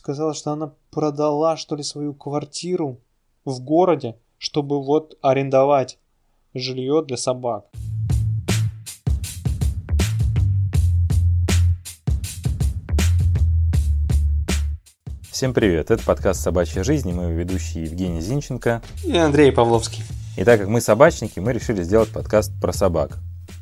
сказала, что она продала, что ли, свою квартиру в городе, чтобы вот арендовать жилье для собак. Всем привет, это подкаст «Собачья жизнь» и мы ведущие Евгений Зинченко и Андрей Павловский. И так как мы собачники, мы решили сделать подкаст про собак.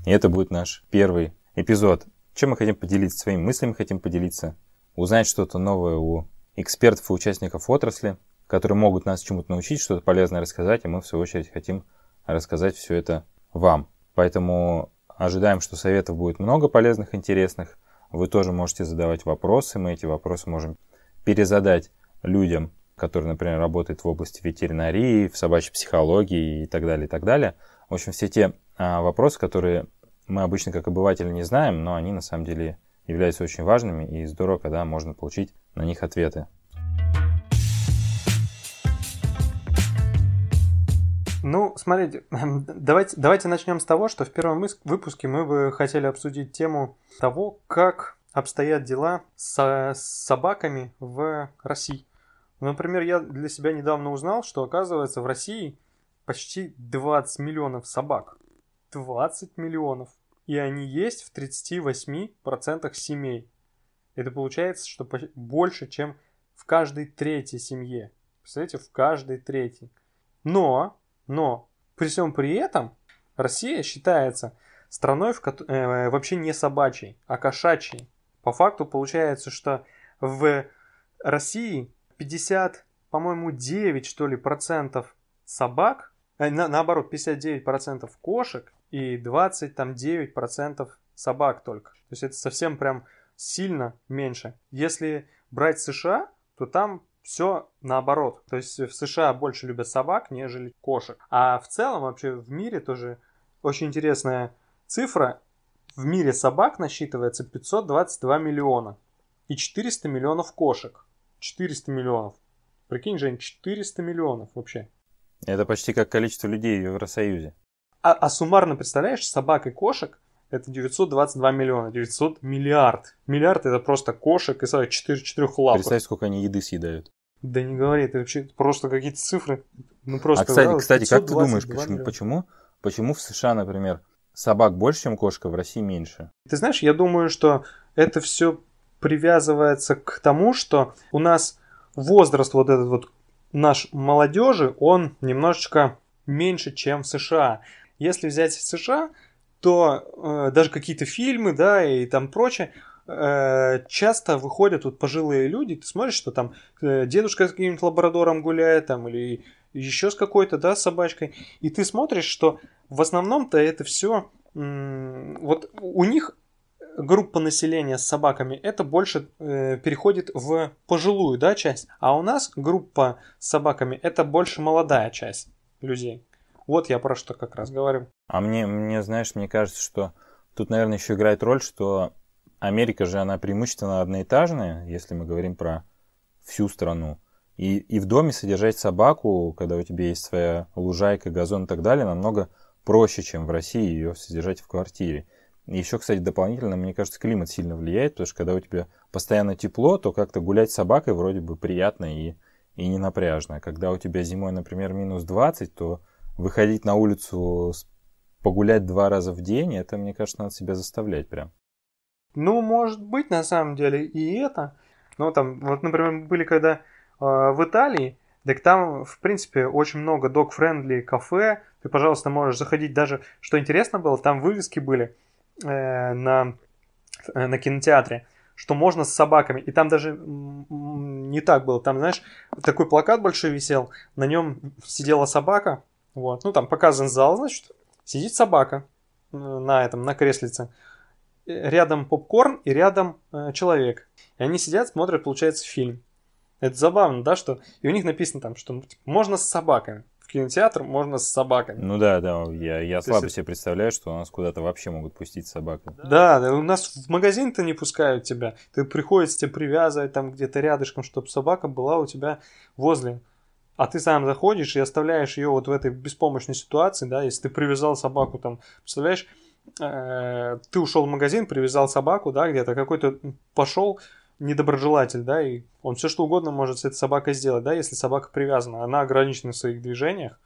И это будет наш первый эпизод. Чем мы хотим поделиться, своими мыслями хотим поделиться, узнать что-то новое у экспертов и участников отрасли, которые могут нас чему-то научить, что-то полезное рассказать, и мы, в свою очередь, хотим рассказать все это вам. Поэтому ожидаем, что советов будет много полезных, интересных. Вы тоже можете задавать вопросы, мы эти вопросы можем перезадать людям, которые, например, работают в области ветеринарии, в собачьей психологии и так далее, и так далее. В общем, все те а, вопросы, которые мы обычно как обыватели не знаем, но они на самом деле являются очень важными, и здорово, когда можно получить на них ответы. Ну, смотрите, давайте, давайте начнем с того, что в первом выпуске мы бы хотели обсудить тему того, как обстоят дела с, с собаками в России. Например, я для себя недавно узнал, что оказывается в России почти 20 миллионов собак. 20 миллионов. И они есть в 38% семей. Это получается, что больше, чем в каждой третьей семье. Представляете, в каждой третьей. Но, но, при всем при этом, Россия считается страной в, э, вообще не собачьей, а кошачьей. По факту получается, что в России 50, по-моему, 9, что ли, процентов собак, э, на, наоборот, 59 процентов кошек и 20, там, 9 процентов собак только. То есть это совсем прям сильно меньше. Если брать США, то там все наоборот. То есть в США больше любят собак, нежели кошек. А в целом вообще в мире тоже очень интересная цифра. В мире собак насчитывается 522 миллиона и 400 миллионов кошек. 400 миллионов. Прикинь, Жень, 400 миллионов вообще. Это почти как количество людей в Евросоюзе. А, а суммарно, представляешь, собак и кошек это 922 миллиона, 900 миллиард. Миллиард это просто кошек и 4 четырехлапых. Представь, сколько они еды съедают. Да не говори, это вообще просто какие-то цифры. Ну просто. А кстати, да, кстати, как ты думаешь, почему, почему, почему в США, например, собак больше, чем кошка, в России меньше. Ты знаешь, я думаю, что это все привязывается к тому, что у нас возраст вот этот вот наш молодежи, он немножечко меньше, чем в США. Если взять США, то э, даже какие-то фильмы, да, и там прочее, э, часто выходят вот пожилые люди, ты смотришь, что там э, дедушка с каким-нибудь лабрадором гуляет, там, или еще с какой-то, да, собачкой, и ты смотришь, что в основном-то это все вот у них группа населения с собаками это больше э, переходит в пожилую да, часть, а у нас группа с собаками это больше молодая часть людей. Вот я про что как раз говорю. А мне, мне, знаешь, мне кажется, что тут, наверное, еще играет роль, что Америка же, она преимущественно одноэтажная, если мы говорим про всю страну. И, и в доме содержать собаку, когда у тебя есть своя лужайка, газон и так далее, намного проще, чем в России ее содержать в квартире. И еще, кстати, дополнительно, мне кажется, климат сильно влияет, потому что когда у тебя постоянно тепло, то как-то гулять с собакой вроде бы приятно и, и не напряжно. А когда у тебя зимой, например, минус 20, то выходить на улицу погулять два раза в день, это, мне кажется, надо себя заставлять прям. Ну, может быть, на самом деле, и это. Но там, вот, например, были когда э, в Италии, так там, в принципе, очень много док-френдли кафе. Ты, пожалуйста, можешь заходить даже, что интересно было, там вывески были э, на, э, на кинотеатре, что можно с собаками. И там даже не так было. Там, знаешь, такой плакат большой висел, на нем сидела собака. Вот. Ну, там показан зал, значит, сидит собака э, на этом, на креслице. Рядом попкорн и рядом э, человек. И они сидят, смотрят, получается, фильм. Это забавно, да, что... И у них написано там, что типа, можно с собаками. В кинотеатр можно с собаками. Ну да, да, я, я слабо есть... себе представляю, что у нас куда-то вообще могут пустить собаку. Да, да, у нас в магазин-то не пускают тебя. Ты приходится тебе привязывать там где-то рядышком, чтобы собака была у тебя возле. А ты сам заходишь и оставляешь ее вот в этой беспомощной ситуации, да, если ты привязал собаку там, представляешь, э, ты ушел в магазин, привязал собаку, да, где-то какой-то пошел, недоброжелатель, да, и он все что угодно может с этой собакой сделать, да, если собака привязана, она ограничена в своих движениях,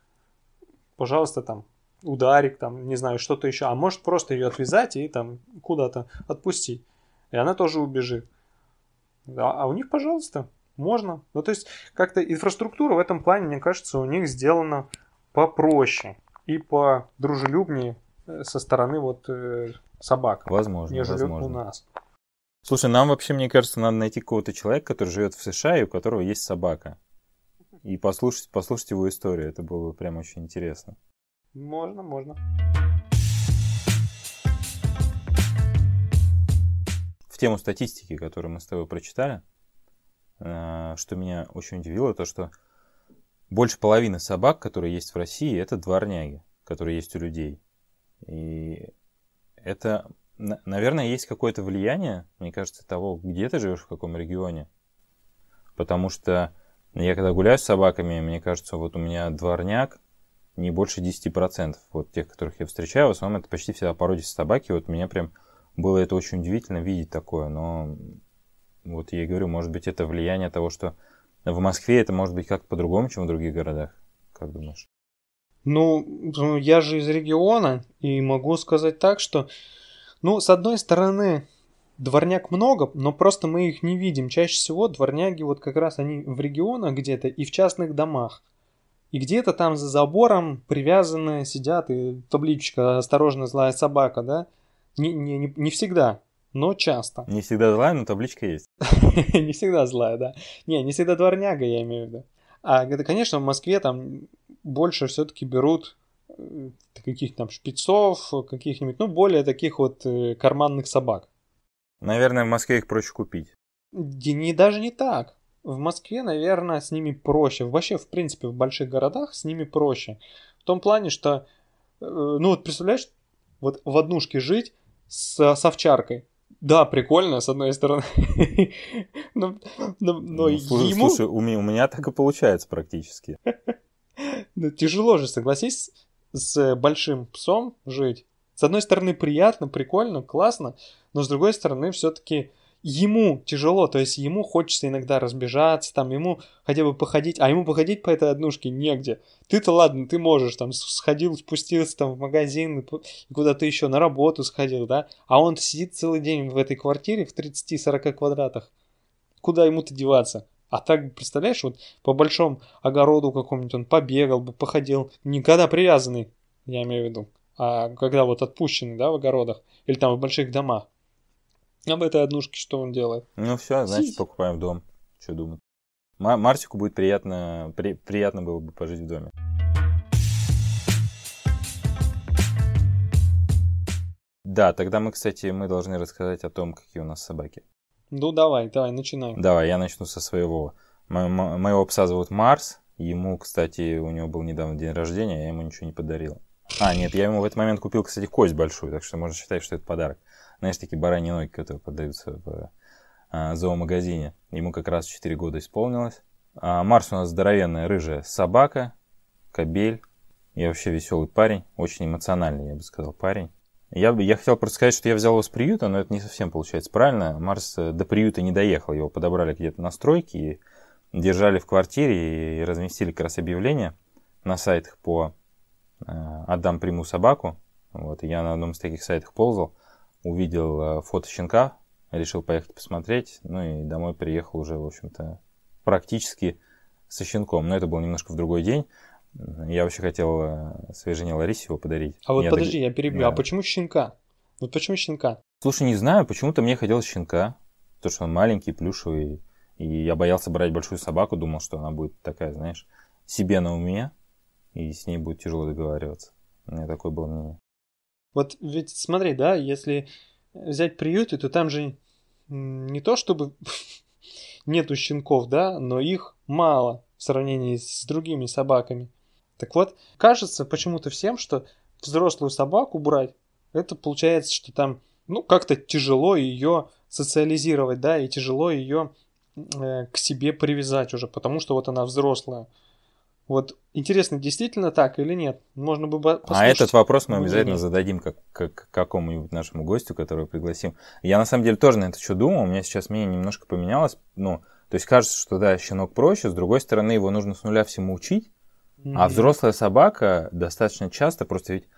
пожалуйста, там, ударик, там, не знаю, что-то еще, а может просто ее отвязать и там куда-то отпустить, и она тоже убежит. Да, а у них, пожалуйста, можно. Ну, то есть, как-то инфраструктура в этом плане, мне кажется, у них сделана попроще и подружелюбнее э, со стороны вот э, собак. Возможно, нежели возможно. у нас. Слушай, нам вообще, мне кажется, надо найти какого-то человека, который живет в США и у которого есть собака. И послушать, послушать его историю. Это было бы прям очень интересно. Можно, можно. В тему статистики, которую мы с тобой прочитали, что меня очень удивило, то что больше половины собак, которые есть в России, это дворняги, которые есть у людей. И это, на- наверное, есть какое-то влияние, мне кажется, того, где ты живешь, в каком регионе. Потому что я когда гуляю с собаками, мне кажется, вот у меня дворняк не больше 10%. Вот тех, которых я встречаю, в основном это почти всегда породистые собаки. Вот меня прям было это очень удивительно видеть такое. Но вот я и говорю, может быть, это влияние того, что в Москве это может быть как-то по-другому, чем в других городах. Как думаешь? Ну, ну, я же из региона, и могу сказать так, что, ну, с одной стороны, дворняк много, но просто мы их не видим. Чаще всего дворняги вот как раз они в регионах где-то и в частных домах. И где-то там за забором привязаны, сидят, и табличка «Осторожно, злая собака», да? Не, не, не, не всегда, но часто. Не всегда злая, но табличка есть. Не всегда злая, да. Не, не всегда дворняга, я имею в виду. А это, конечно, в Москве там больше все-таки берут э, каких-то там шпицов, каких-нибудь, ну, более таких вот э, карманных собак. Наверное, в Москве их проще купить. Не, даже не так. В Москве, наверное, с ними проще. Вообще, в принципе, в больших городах с ними проще. В том плане, что, э, ну вот представляешь, вот в однушке жить с, с овчаркой. Да, прикольно, с одной стороны. Но, но- но Ну, слушай, ему слушай, у меня, у меня так и получается практически. ну, тяжело же, согласись, с большим псом жить. С одной стороны, приятно, прикольно, классно, но с другой стороны, все-таки ему тяжело, то есть ему хочется иногда разбежаться, там ему хотя бы походить, а ему походить по этой однушке негде. Ты-то ладно, ты можешь, там сходил, спустился там в магазин, куда-то еще на работу сходил, да, а он сидит целый день в этой квартире в 30-40 квадратах. Куда ему-то деваться? А так, представляешь, вот по большому огороду какому-нибудь он побегал бы, походил, никогда привязанный, я имею в виду, а когда вот отпущенный, да, в огородах или там в больших домах. А в этой однушке что он делает? Ну все, значит, Сидеть. покупаем дом. Что думать? Ма- Марсику будет приятно, при- приятно было бы пожить в доме. Да, тогда мы, кстати, мы должны рассказать о том, какие у нас собаки. Ну давай, давай, начинай. Давай, я начну со своего. Мо- мо- Моего пса зовут Марс. Ему, кстати, у него был недавно день рождения, я ему ничего не подарил. А, нет, я ему в этот момент купил, кстати, кость большую, так что можно считать, что это подарок. Знаешь, такие бараньи ноги, которые продаются в а, зоомагазине. Ему как раз 4 года исполнилось. А Марс у нас здоровенная рыжая собака, кобель. И вообще веселый парень, очень эмоциональный, я бы сказал, парень. Я, я хотел просто сказать, что я взял его с приюта, но это не совсем получается правильно. Марс э, до приюта не доехал, его подобрали где-то на стройке и держали в квартире и разместили как раз объявление на сайтах по э, «Отдам приму собаку». Вот, и я на одном из таких сайтах ползал, увидел э, фото щенка, решил поехать посмотреть, ну и домой приехал уже, в общем-то, практически со щенком. Но это был немножко в другой день. Я вообще хотел э, своей жене Ларисе его подарить. А вот Я подожди, я перебью. Да. А почему щенка? Вот почему щенка? Слушай, не знаю, почему-то мне хотелось щенка, потому что он маленький, плюшевый, и я боялся брать большую собаку, думал, что она будет такая, знаешь, себе на уме, и с ней будет тяжело договариваться. У меня такое было мнение. Вот ведь смотри, да, если взять приюты, то там же не то чтобы нету щенков, да, но их мало в сравнении с другими собаками. Так вот, кажется почему-то всем, что взрослую собаку брать, это получается, что там, ну, как-то тяжело ее социализировать, да, и тяжело ее э, к себе привязать уже, потому что вот она взрослая. Вот интересно, действительно так или нет? Можно бы послушать. А этот вопрос мы обязательно зададим как, как какому-нибудь нашему гостю, которого пригласим. Я на самом деле тоже на это что думал, у меня сейчас мнение немножко поменялось. Ну, то есть кажется, что да, щенок проще, с другой стороны, его нужно с нуля всему учить. Mm-hmm. А взрослая собака достаточно часто, просто ведь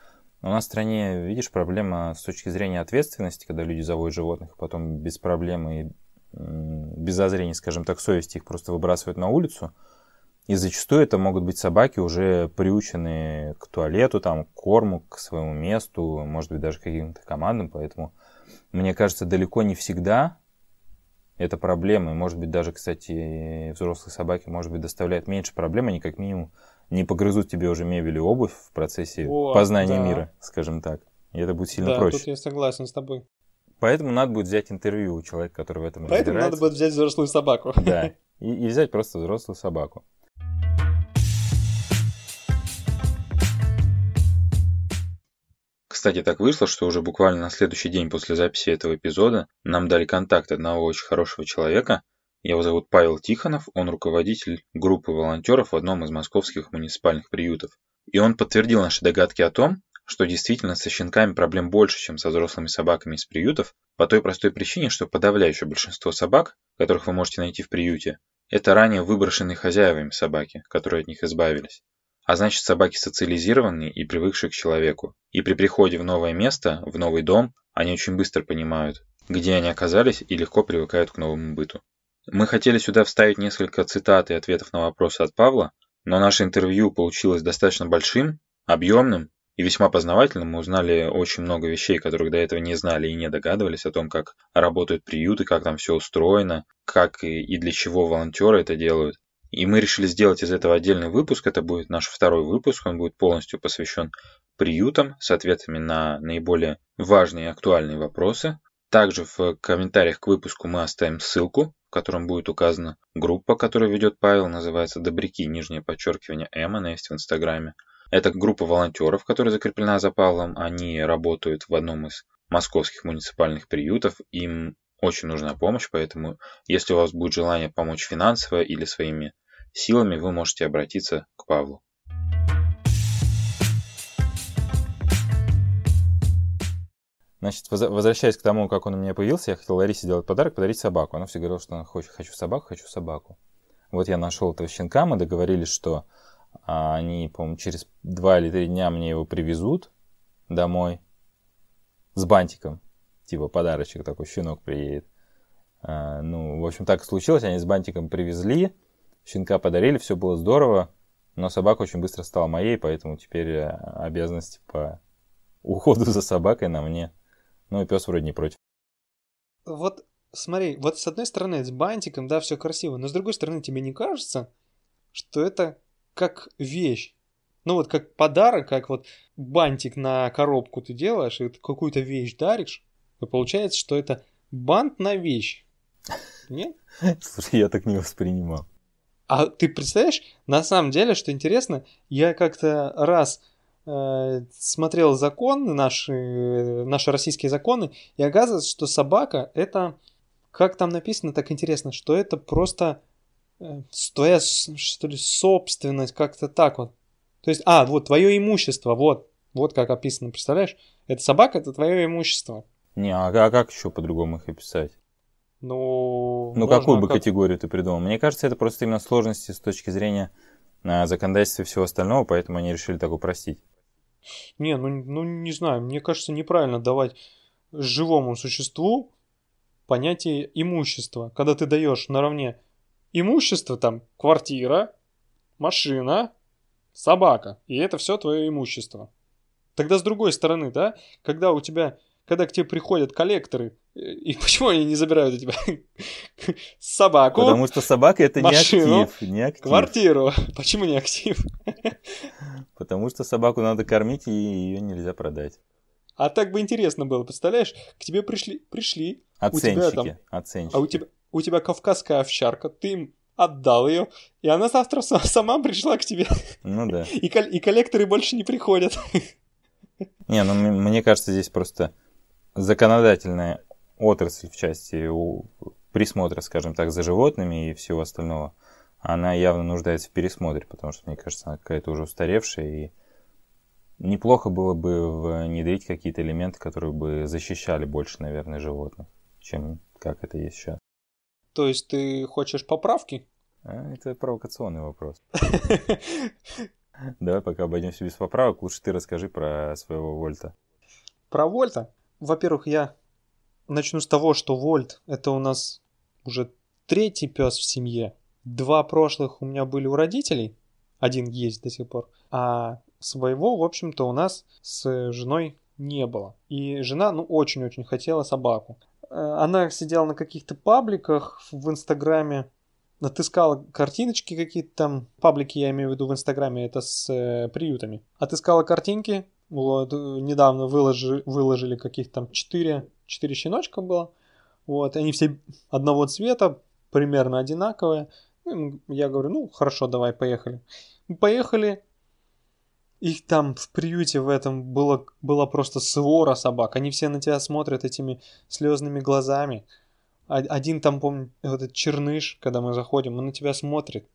у нас в стране, видишь, проблема с точки зрения ответственности, когда люди заводят животных, а потом без проблем и без зазрения, скажем так, совести их просто выбрасывают на улицу. И зачастую это могут быть собаки, уже приученные к туалету, там, к корму, к своему месту, может быть, даже к каким-то командам. Поэтому, мне кажется, далеко не всегда это проблема. И, может быть, даже, кстати, взрослые собаки, может быть, доставляют меньше проблем, они как минимум не погрызут тебе уже мебель и обувь в процессе О, познания да. мира, скажем так. И это будет сильно да, проще. тут я согласен с тобой. Поэтому надо будет взять интервью у человека, который в этом Поэтому надо будет взять взрослую собаку. Да, и, и взять просто взрослую собаку. Кстати, так вышло, что уже буквально на следующий день после записи этого эпизода нам дали контакт одного очень хорошего человека. Его зовут Павел Тихонов, он руководитель группы волонтеров в одном из московских муниципальных приютов. И он подтвердил наши догадки о том, что действительно со щенками проблем больше, чем со взрослыми собаками из приютов, по той простой причине, что подавляющее большинство собак, которых вы можете найти в приюте, это ранее выброшенные хозяевами собаки, которые от них избавились. А значит, собаки социализированные и привыкшие к человеку. И при приходе в новое место, в новый дом, они очень быстро понимают, где они оказались и легко привыкают к новому быту. Мы хотели сюда вставить несколько цитат и ответов на вопросы от Павла, но наше интервью получилось достаточно большим, объемным и весьма познавательным. Мы узнали очень много вещей, которых до этого не знали и не догадывались о том, как работают приюты, как там все устроено, как и для чего волонтеры это делают. И мы решили сделать из этого отдельный выпуск. Это будет наш второй выпуск. Он будет полностью посвящен приютам с ответами на наиболее важные и актуальные вопросы. Также в комментариях к выпуску мы оставим ссылку, в котором будет указана группа, которую ведет Павел, называется «Добряки», нижнее подчеркивание М, она есть в Инстаграме. Это группа волонтеров, которая закреплена за Павлом. Они работают в одном из московских муниципальных приютов. Им очень нужна помощь, поэтому если у вас будет желание помочь финансово или своими силами, вы можете обратиться к Павлу. Значит, возвращаясь к тому, как он у меня появился, я хотел Ларисе сделать подарок, подарить собаку. Она все говорила, что она хочет, хочу собаку, хочу собаку. Вот я нашел этого щенка, мы договорились, что а, они, по-моему, через два или три дня мне его привезут домой с бантиком. Типа подарочек такой, щенок приедет. А, ну, в общем, так случилось. Они с бантиком привезли, щенка подарили, все было здорово. Но собака очень быстро стала моей, поэтому теперь э, обязанности по уходу за собакой на мне. Ну и пес вроде не против. Вот смотри, вот с одной стороны с бантиком, да, все красиво, но с другой стороны тебе не кажется, что это как вещь? Ну вот как подарок, как вот бантик на коробку ты делаешь, и какую-то вещь даришь, и получается, что это бант на вещь. Нет? Слушай, я так не воспринимал. А ты представляешь, на самом деле, что интересно, я как-то раз э, смотрел законы, наши, наши российские законы, и оказывается, что собака это, как там написано, так интересно, что это просто э, твоя, что ли, собственность, как-то так вот. То есть, а, вот, твое имущество, вот, вот как описано, представляешь? Это собака, это твое имущество. Не, а, а как еще по-другому их описать? Ну, ну какую бы как... категорию ты придумал? Мне кажется, это просто именно сложности с точки зрения а, законодательства и всего остального, поэтому они решили так упростить. Не, ну, ну не знаю, мне кажется, неправильно давать живому существу понятие имущества. Когда ты даешь наравне имущество, там, квартира, машина, собака, и это все твое имущество. Тогда с другой стороны, да, когда у тебя когда к тебе приходят коллекторы, и почему они не забирают у тебя собаку? Потому что собака это машину, не актив, не актив. Квартиру. Почему не актив? Потому что собаку надо кормить, и ее нельзя продать. А так бы интересно было, представляешь? К тебе пришли, пришли. Оценщики, у тебя там, оценщики. А у тебя, у тебя кавказская овчарка, ты им отдал ее, и она завтра сама пришла к тебе. Ну да. И, и коллекторы больше не приходят. Не, ну мне кажется, здесь просто законодательная отрасль в части присмотра, скажем так, за животными и всего остального, она явно нуждается в пересмотре, потому что, мне кажется, она какая-то уже устаревшая, и неплохо было бы внедрить какие-то элементы, которые бы защищали больше, наверное, животных, чем как это есть сейчас. То есть ты хочешь поправки? А, это провокационный вопрос. Давай пока обойдемся без поправок. Лучше ты расскажи про своего Вольта. Про Вольта? Во-первых, я начну с того, что Вольт это у нас уже третий пес в семье. Два прошлых у меня были у родителей. Один есть до сих пор. А своего, в общем-то, у нас с женой не было. И жена, ну, очень-очень хотела собаку. Э, она сидела на каких-то пабликах в Инстаграме, отыскала картиночки какие-то там, паблики я имею в виду в Инстаграме, это с э, приютами. Отыскала картинки, вот, недавно выложи, выложили каких-то там 4, 4 щеночка было. Вот, они все одного цвета, примерно одинаковые. Ну, я говорю, ну, хорошо, давай, поехали. Поехали, их там в приюте в этом было, была просто свора собак. Они все на тебя смотрят этими слезными глазами. Один там, помню, этот черныш, когда мы заходим, он на тебя смотрит.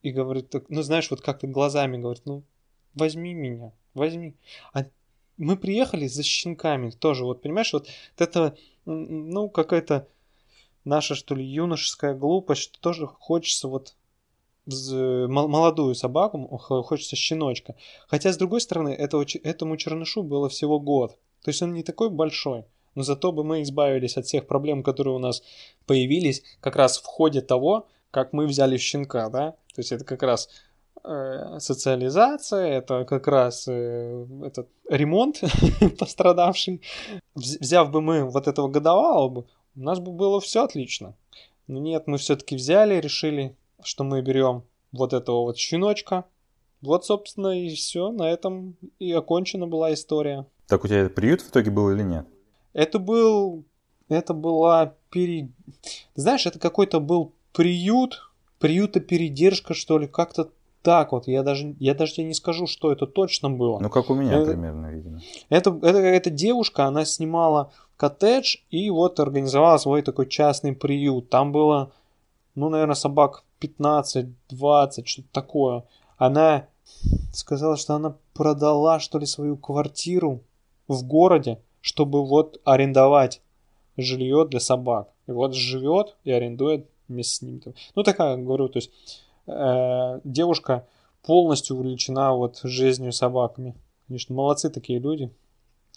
И говорит, ну знаешь, вот как-то глазами говорит, ну возьми меня, возьми. А мы приехали за щенками тоже, вот понимаешь, вот это, ну какая-то наша, что ли, юношеская глупость, что тоже хочется вот молодую собаку, хочется щеночка. Хотя, с другой стороны, этому чернышу было всего год. То есть он не такой большой. Но зато бы мы избавились от всех проблем, которые у нас появились как раз в ходе того, как мы взяли щенка, да? То есть это как раз социализация, это как раз э, этот ремонт пострадавший. Взяв бы мы вот этого годовалого бы, у нас бы было все отлично. Но нет, мы все-таки взяли, решили что мы берем вот этого вот щеночка. Вот, собственно, и все. На этом и окончена была история. Так у тебя это приют в итоге был или нет? Это был... Это была пере... Знаешь, это какой-то был приют, приюта передержка, что ли, как-то так вот. Я даже, я даже тебе не скажу, что это точно было. Ну, как у меня это, примерно, видимо. Это, это, эта девушка, она снимала коттедж и вот организовала свой такой частный приют. Там было, ну, наверное, собак 15, 20, что-то такое. Она сказала, что она продала, что ли, свою квартиру в городе, чтобы вот арендовать жилье для собак. И вот живет и арендует вместе с ним. Ну, такая, говорю, то есть э, девушка полностью увлечена вот жизнью собаками. Конечно, молодцы такие люди,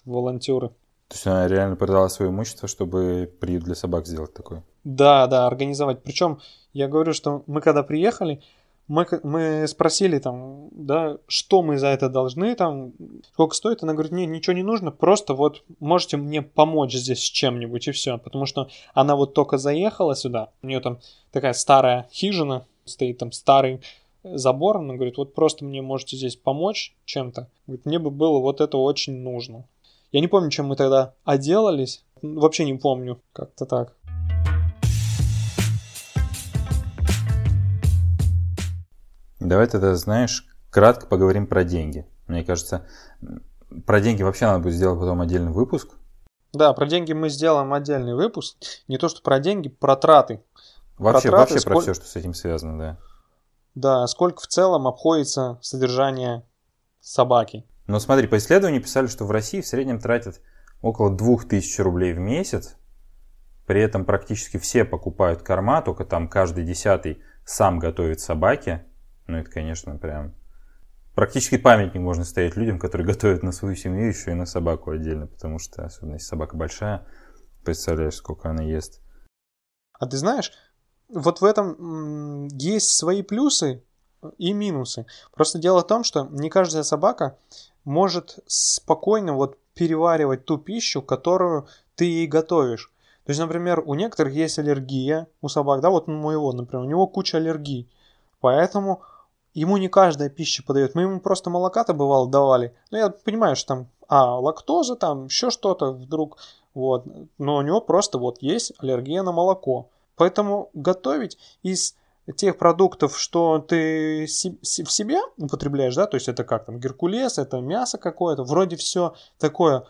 волонтеры. То есть она реально продала свое имущество, чтобы приют для собак сделать такой? Да, да, организовать. Причем я говорю, что мы когда приехали, мы, мы спросили там, да, что мы за это должны, там, сколько стоит. Она говорит, нет, ничего не нужно, просто вот можете мне помочь здесь с чем-нибудь и все. Потому что она вот только заехала сюда, у нее там такая старая хижина, стоит там старый забор, она говорит, вот просто мне можете здесь помочь чем-то. Говорит, мне бы было вот это очень нужно. Я не помню, чем мы тогда отделались, вообще не помню, как-то так. Давай тогда, знаешь, кратко поговорим про деньги. Мне кажется, про деньги вообще надо будет сделать потом отдельный выпуск. Да, про деньги мы сделаем отдельный выпуск. Не то, что про деньги, про траты. Вообще, про, траты, вообще сколь... про все, что с этим связано, да. Да, сколько в целом обходится содержание собаки. Но смотри, по исследованию писали, что в России в среднем тратят около 2000 рублей в месяц. При этом практически все покупают корма, только там каждый десятый сам готовит собаке. Ну, это, конечно, прям... Практически памятник можно ставить людям, которые готовят на свою семью, еще и на собаку отдельно, потому что, особенно если собака большая, представляешь, сколько она ест. А ты знаешь, вот в этом есть свои плюсы и минусы. Просто дело в том, что не каждая собака может спокойно вот переваривать ту пищу, которую ты ей готовишь. То есть, например, у некоторых есть аллергия у собак, да, вот у моего, например, у него куча аллергий. Поэтому ему не каждая пища подает. Мы ему просто молока-то бывало давали. Ну, я понимаю, что там, а, лактоза, там, еще что-то вдруг, вот. Но у него просто вот есть аллергия на молоко. Поэтому готовить из тех продуктов, что ты в себе употребляешь, да, то есть это как там геркулес, это мясо какое-то, вроде все такое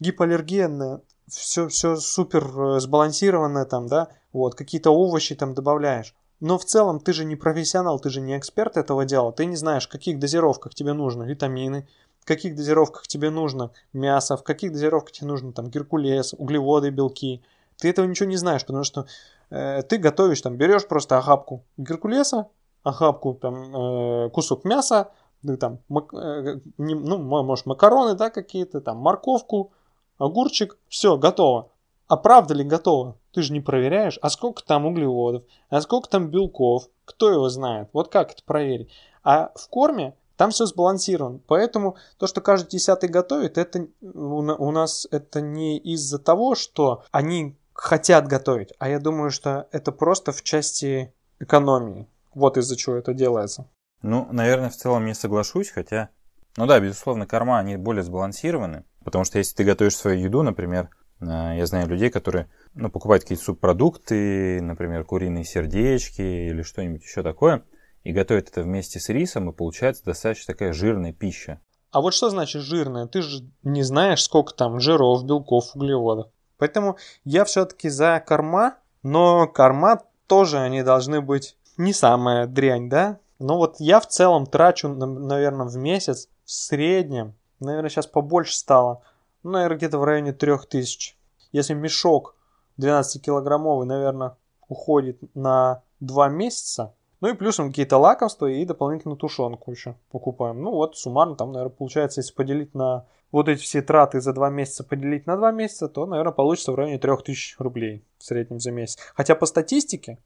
гипоаллергенное, все, все супер э, сбалансированное там, да, вот, какие-то овощи там добавляешь. Но в целом ты же не профессионал, ты же не эксперт этого дела. Ты не знаешь, в каких дозировках тебе нужно витамины, в каких дозировках тебе нужно мясо, в каких дозировках тебе нужно там геркулес, углеводы, белки. Ты этого ничего не знаешь, потому что э, ты готовишь, там, берешь просто охапку геркулеса, охапку, там, э, кусок мяса, ну, там, э, ну, может, макароны, да, какие-то, там, морковку, огурчик, все, готово. А правда ли готово? Ты же не проверяешь, а сколько там углеводов, а сколько там белков, кто его знает, вот как это проверить. А в корме там все сбалансировано. Поэтому то, что каждый десятый готовит, это у нас это не из-за того, что они хотят готовить, а я думаю, что это просто в части экономии. Вот из-за чего это делается. Ну, наверное, в целом не соглашусь, хотя... Ну да, безусловно, корма, они более сбалансированы. Потому что если ты готовишь свою еду, например, э, я знаю людей, которые ну, покупают какие-то субпродукты, например, куриные сердечки или что-нибудь еще такое, и готовят это вместе с рисом, и получается достаточно такая жирная пища. А вот что значит жирная? Ты же не знаешь, сколько там жиров, белков, углеводов. Поэтому я все-таки за корма, но корма тоже они должны быть не самая дрянь, да? Но вот я в целом трачу, наверное, в месяц в среднем, наверное, сейчас побольше стало, ну, наверное, где-то в районе 3000. Если мешок 12-килограммовый, наверное, уходит на 2 месяца, ну и плюсом какие-то лакомства и дополнительную тушенку еще покупаем. Ну вот суммарно там, наверное, получается, если поделить на вот эти все траты за два месяца поделить на два месяца, то, наверное, получится в районе 3000 рублей в среднем за месяц. Хотя по статистике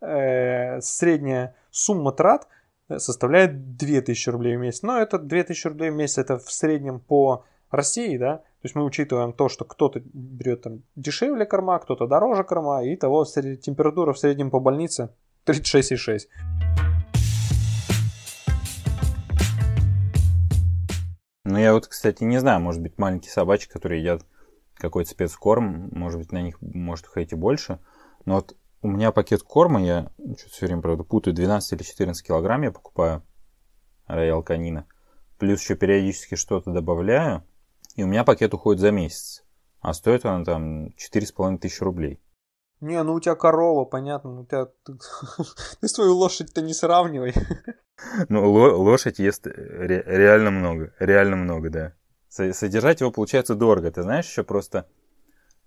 э, средняя сумма трат э, составляет 2000 рублей в месяц. Но это 2000 рублей в месяц это в среднем по России, да, то есть мы учитываем то, что кто-то берет там дешевле корма, кто-то дороже корма, и того температура в среднем по больнице 36,6. Ну, я вот, кстати, не знаю, может быть, маленькие собачки, которые едят какой-то спецкорм, может быть, на них может уходить и больше. Но вот у меня пакет корма, я что-то все время, правда, путаю, 12 или 14 килограмм я покупаю роял канина. Плюс еще периодически что-то добавляю, и у меня пакет уходит за месяц. А стоит он там 4,5 тысячи рублей. Не, ну у тебя корова, понятно, у тебя... Ты свою лошадь-то не сравнивай. Ну, лошадь ест ре- реально много, реально много, да. Содержать его получается дорого. Ты знаешь, еще просто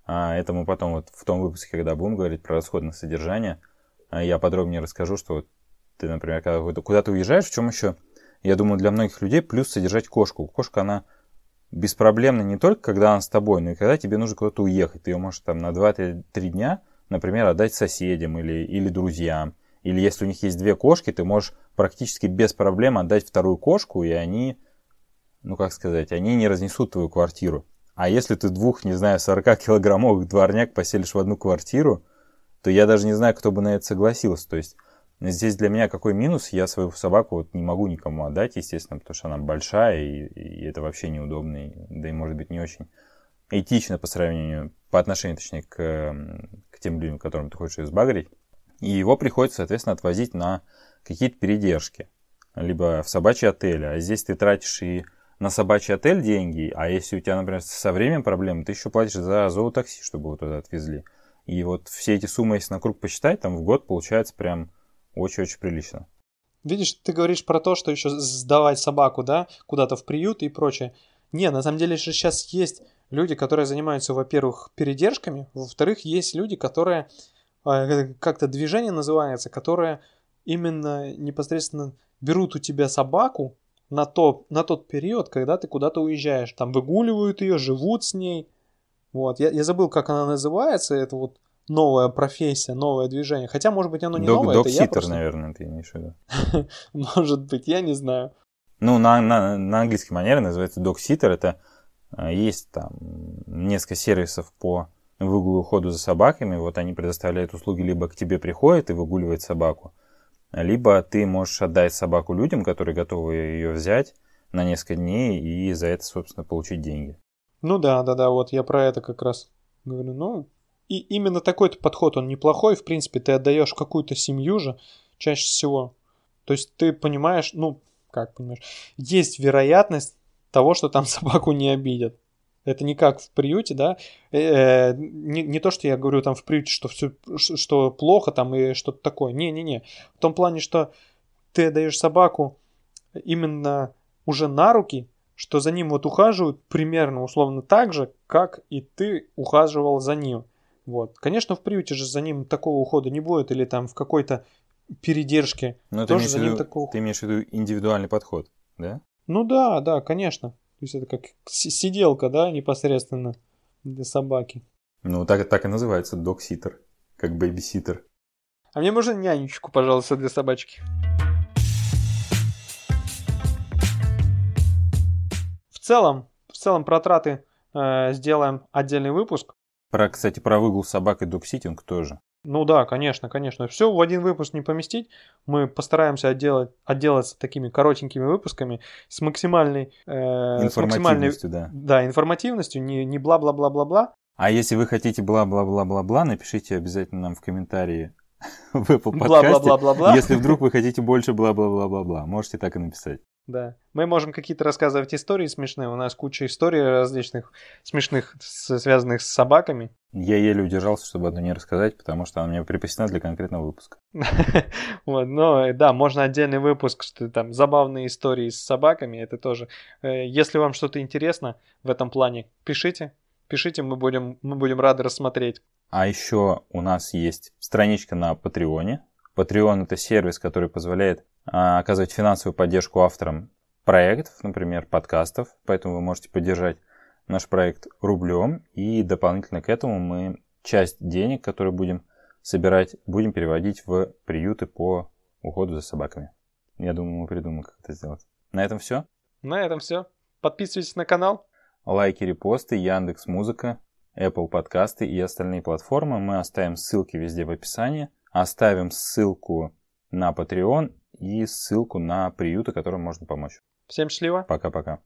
а, этому потом вот в том выпуске, когда будем говорить про расходное содержание, а, я подробнее расскажу, что вот ты, например, когда куда-то уезжаешь, в чем еще, я думаю, для многих людей плюс содержать кошку. Кошка, она беспроблемна не только, когда она с тобой, но и когда тебе нужно куда-то уехать. Ты ее можешь там на 2-3 дня, например, отдать соседям или, или друзьям. Или если у них есть две кошки, ты можешь практически без проблем отдать вторую кошку, и они, ну как сказать, они не разнесут твою квартиру. А если ты двух, не знаю, 40-килограммовых дворняк поселишь в одну квартиру, то я даже не знаю, кто бы на это согласился. То есть здесь для меня какой минус? Я свою собаку вот не могу никому отдать, естественно, потому что она большая, и, и это вообще неудобно, и, да и может быть не очень этично по сравнению, по отношению, точнее, к, тем людям, которым ты хочешь избагрить. И его приходится, соответственно, отвозить на какие-то передержки. Либо в собачий отель. А здесь ты тратишь и на собачий отель деньги, а если у тебя, например, со временем проблемы, ты еще платишь за зоотакси, чтобы его туда отвезли. И вот все эти суммы, если на круг посчитать, там в год получается прям очень-очень прилично. Видишь, ты говоришь про то, что еще сдавать собаку, да, куда-то в приют и прочее. Не, на самом деле же сейчас есть люди, которые занимаются, во-первых, передержками, во-вторых, есть люди, которые а, как-то движение называется, которое именно непосредственно берут у тебя собаку на, то, на тот период, когда ты куда-то уезжаешь. Там выгуливают ее, живут с ней. Вот. Я, я забыл, как она называется. Это вот новая профессия, новое движение. Хотя, может быть, оно не Дог, новое. Док-ситер, просто... наверное, ты имеешь в виду. Может быть, я не знаю. Ну, на, на, на английской манере называется док-ситер. Это есть там несколько сервисов по выгулу уходу за собаками, вот они предоставляют услуги, либо к тебе приходят и выгуливают собаку, либо ты можешь отдать собаку людям, которые готовы ее взять на несколько дней и за это, собственно, получить деньги. Ну да, да, да, вот я про это как раз говорю. Ну, и именно такой подход, он неплохой. В принципе, ты отдаешь какую-то семью же чаще всего. То есть ты понимаешь, ну, как понимаешь, есть вероятность того, что там собаку не обидят. Это не как в приюте, да. Э, не, не то, что я говорю там в приюте, что все, что плохо там и что-то такое. Не-не-не. В том плане, что ты даешь собаку именно уже на руки, что за ним вот ухаживают примерно условно так же, как и ты ухаживал за ним. Вот. Конечно, в приюте же за ним такого ухода не будет, или там в какой-то передержке. Но ты имеешь, виду, такого... ты имеешь в виду индивидуальный подход, да? Ну да, да, конечно. То есть это как сиделка, да, непосредственно для собаки. Ну, так, так и называется, док-ситер, как бэби-ситер. А мне можно нянечку, пожалуйста, для собачки. В целом, в целом про траты э, сделаем отдельный выпуск. Про, кстати, про выгул собак и докситинг тоже. Ну да, конечно, конечно. Все в один выпуск не поместить. Мы постараемся отделать, отделаться такими коротенькими выпусками с максимальной... Э, информативностью, с максимальной, да. Да, информативностью, не, не бла-бла-бла-бла-бла. А если вы хотите бла-бла-бла-бла-бла, напишите обязательно нам в комментарии в Apple подкасте. Бла-бла-бла-бла-бла. Если вдруг вы хотите больше бла-бла-бла-бла-бла, можете так и написать. Да. Мы можем какие-то рассказывать истории смешные. У нас куча историй различных смешных, связанных с собаками. Я еле удержался, чтобы одну не рассказать, потому что она мне припасена для конкретного выпуска. Вот, но да, можно отдельный выпуск, что там забавные истории с собаками, это тоже. Э, если вам что-то интересно в этом плане, пишите, пишите, мы будем, мы будем рады рассмотреть. А еще у нас есть страничка на Патреоне. Patreon это сервис, который позволяет а, оказывать финансовую поддержку авторам проектов, например, подкастов, поэтому вы можете поддержать наш проект рублем, и дополнительно к этому мы часть денег, которые будем собирать, будем переводить в приюты по уходу за собаками. Я думаю, мы придумаем, как это сделать. На этом все? На этом все. Подписывайтесь на канал. Лайки, репосты, Яндекс Музыка, Apple подкасты и остальные платформы. Мы оставим ссылки везде в описании. Оставим ссылку на Patreon и ссылку на приюты, которым можно помочь. Всем счастливо. Пока-пока.